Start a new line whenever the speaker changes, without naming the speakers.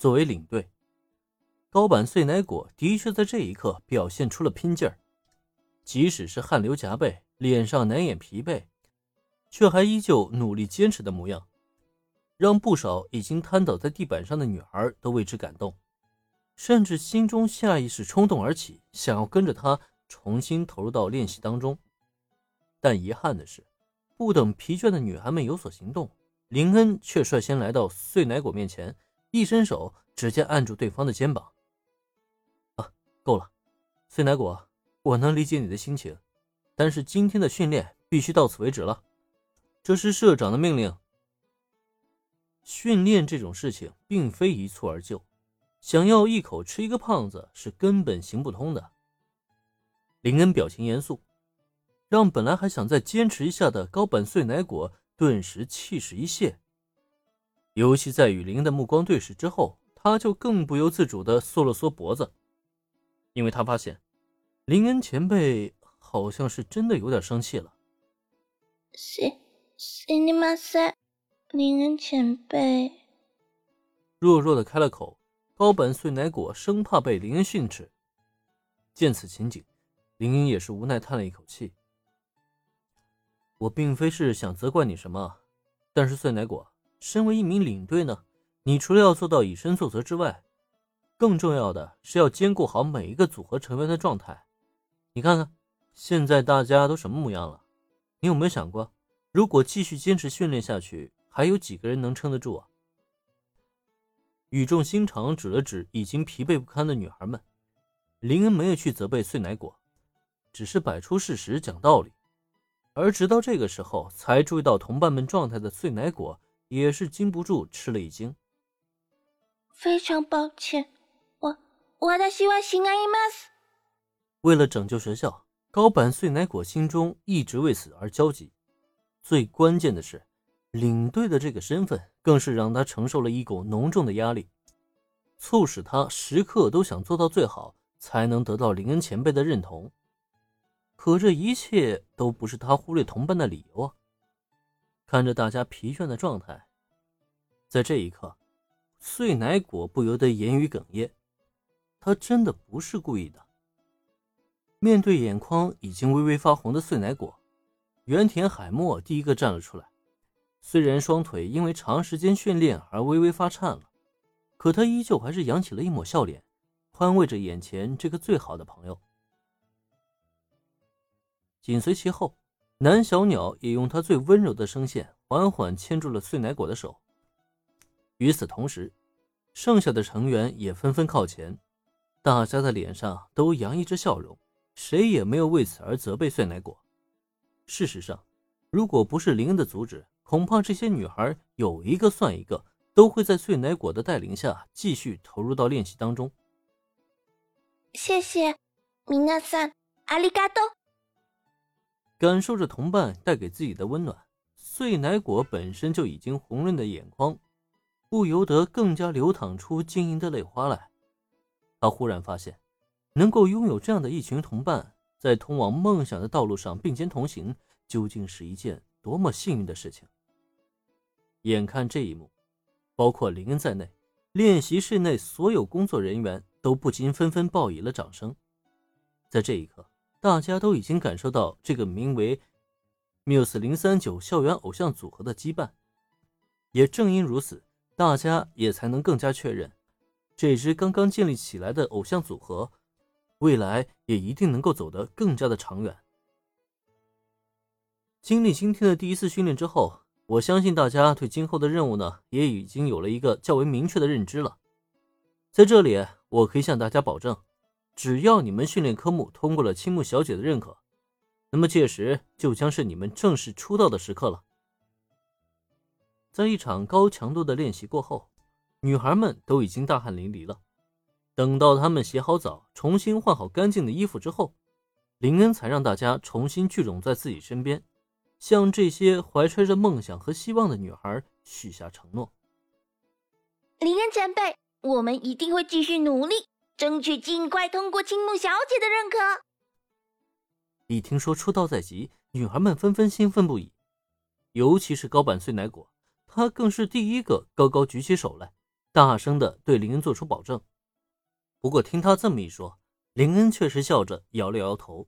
作为领队，高坂碎奶果的确在这一刻表现出了拼劲儿，即使是汗流浃背，脸上难掩疲惫，却还依旧努力坚持的模样，让不少已经瘫倒在地板上的女孩都为之感动，甚至心中下意识冲动而起，想要跟着他重新投入到练习当中。但遗憾的是，不等疲倦的女孩们有所行动。林恩却率先来到碎奶果面前，一伸手，直接按住对方的肩膀。啊，够了，碎奶果，我能理解你的心情，但是今天的训练必须到此为止了，这是社长的命令。训练这种事情并非一蹴而就，想要一口吃一个胖子是根本行不通的。林恩表情严肃，让本来还想再坚持一下的高板碎奶果。顿时气势一泄，尤其在与林恩的目光对视之后，他就更不由自主的缩了缩脖子，因为他发现林恩前辈好像是真的有点生气了。
谁谁你妈塞，林恩前辈
弱弱的开了口，高本碎奶果生怕被林恩训斥。见此情景，林恩也是无奈叹了一口气。我并非是想责怪你什么，但是碎奶果，身为一名领队呢，你除了要做到以身作则之外，更重要的是要兼顾好每一个组合成员的状态。你看看，现在大家都什么模样了？你有没有想过，如果继续坚持训练下去，还有几个人能撑得住啊？语重心长指了指已经疲惫不堪的女孩们，林恩没有去责备碎奶果，只是摆出事实讲道理。而直到这个时候才注意到同伴们状态的碎奶果，也是禁不住吃了一惊。
非常抱歉，我我的希望行啊伊玛斯。
为了拯救学校，高坂碎奶果心中一直为此而焦急。最关键的是，领队的这个身份更是让他承受了一股浓重的压力，促使他时刻都想做到最好，才能得到林恩前辈的认同。可这一切都不是他忽略同伴的理由啊！看着大家疲倦的状态，在这一刻，碎奶果不由得言语哽咽。他真的不是故意的。面对眼眶已经微微发红的碎奶果，原田海默第一个站了出来。虽然双腿因为长时间训练而微微发颤了，可他依旧还是扬起了一抹笑脸，宽慰着眼前这个最好的朋友。紧随其后，南小鸟也用它最温柔的声线缓缓牵住了碎奶果的手。与此同时，剩下的成员也纷纷靠前，大家的脸上都洋溢着笑容，谁也没有为此而责备碎奶果。事实上，如果不是林恩的阻止，恐怕这些女孩有一个算一个，都会在碎奶果的带领下继续投入到练习当中。
谢谢，米娜桑，阿里嘎多。
感受着同伴带给自己的温暖，碎奶果本身就已经红润的眼眶，不由得更加流淌出晶莹的泪花来。他忽然发现，能够拥有这样的一群同伴，在通往梦想的道路上并肩同行，究竟是一件多么幸运的事情。眼看这一幕，包括林恩在内，练习室内所有工作人员都不禁纷纷报以了掌声。在这一刻。大家都已经感受到这个名为 “Muse 零三九”校园偶像组合的羁绊，也正因如此，大家也才能更加确认，这支刚刚建立起来的偶像组合，未来也一定能够走得更加的长远。经历今天的第一次训练之后，我相信大家对今后的任务呢，也已经有了一个较为明确的认知了。在这里，我可以向大家保证。只要你们训练科目通过了青木小姐的认可，那么届时就将是你们正式出道的时刻了。在一场高强度的练习过后，女孩们都已经大汗淋漓了。等到她们洗好澡、重新换好干净的衣服之后，林恩才让大家重新聚拢在自己身边，向这些怀揣着梦想和希望的女孩许下承诺：“
林恩前辈，我们一定会继续努力。”争取尽快通过青木小姐的认可。
一听说出道在即，女孩们纷纷兴奋不已，尤其是高坂碎奶果，她更是第一个高高举起手来，大声的对林恩做出保证。不过听她这么一说，林恩确实笑着摇了摇头，